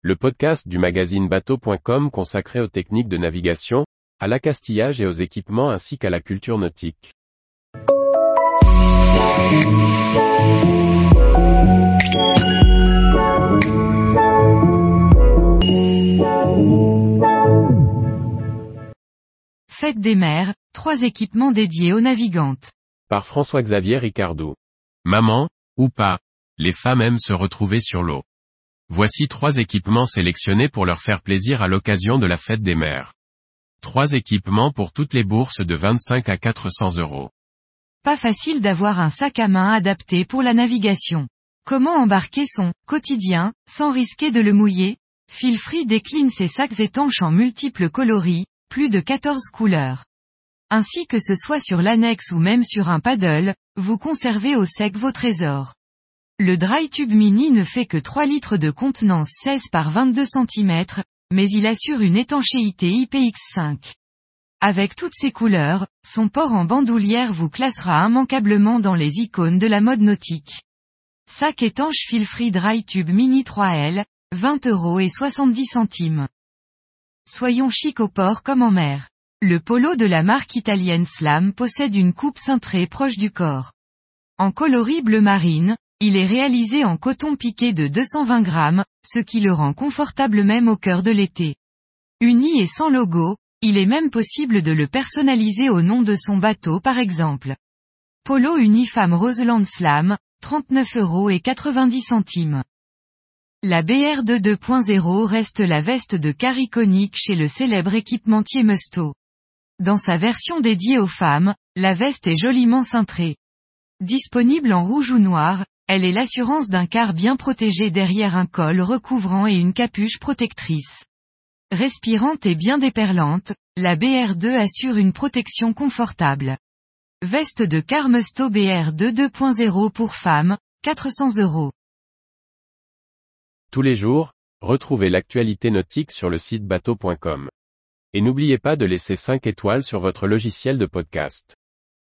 le podcast du magazine bateau.com consacré aux techniques de navigation, à l'accastillage et aux équipements ainsi qu'à la culture nautique. Fête des mers, trois équipements dédiés aux navigantes. Par François-Xavier Ricardou. Maman, ou pas, les femmes aiment se retrouver sur l'eau. Voici trois équipements sélectionnés pour leur faire plaisir à l'occasion de la fête des mers. Trois équipements pour toutes les bourses de 25 à 400 euros. Pas facile d'avoir un sac à main adapté pour la navigation. Comment embarquer son quotidien, sans risquer de le mouiller? Filfree décline ses sacs étanches en multiples coloris, plus de 14 couleurs. Ainsi que ce soit sur l'annexe ou même sur un paddle, vous conservez au sec vos trésors. Le dry tube mini ne fait que 3 litres de contenance 16 par 22 cm, mais il assure une étanchéité IPX5. Avec toutes ses couleurs, son port en bandoulière vous classera immanquablement dans les icônes de la mode nautique. Sac étanche fil free dry tube mini 3L, 20 euros et 70 centimes. Soyons chic au port comme en mer. Le polo de la marque italienne Slam possède une coupe cintrée proche du corps. En coloris bleu marine, il est réalisé en coton piqué de 220 grammes, ce qui le rend confortable même au cœur de l'été. Uni et sans logo, il est même possible de le personnaliser au nom de son bateau par exemple. Polo Unifam Roseland Slam, 39 euros et 90 centimes. La BR2 2.0 reste la veste de car iconique chez le célèbre équipementier Musto. Dans sa version dédiée aux femmes, la veste est joliment cintrée. Disponible en rouge ou noir, elle est l'assurance d'un car bien protégé derrière un col recouvrant et une capuche protectrice. Respirante et bien déperlante, la BR2 assure une protection confortable. Veste de Carmesto BR2 2.0 pour femmes, 400 euros. Tous les jours, retrouvez l'actualité nautique sur le site bateau.com. Et n'oubliez pas de laisser 5 étoiles sur votre logiciel de podcast.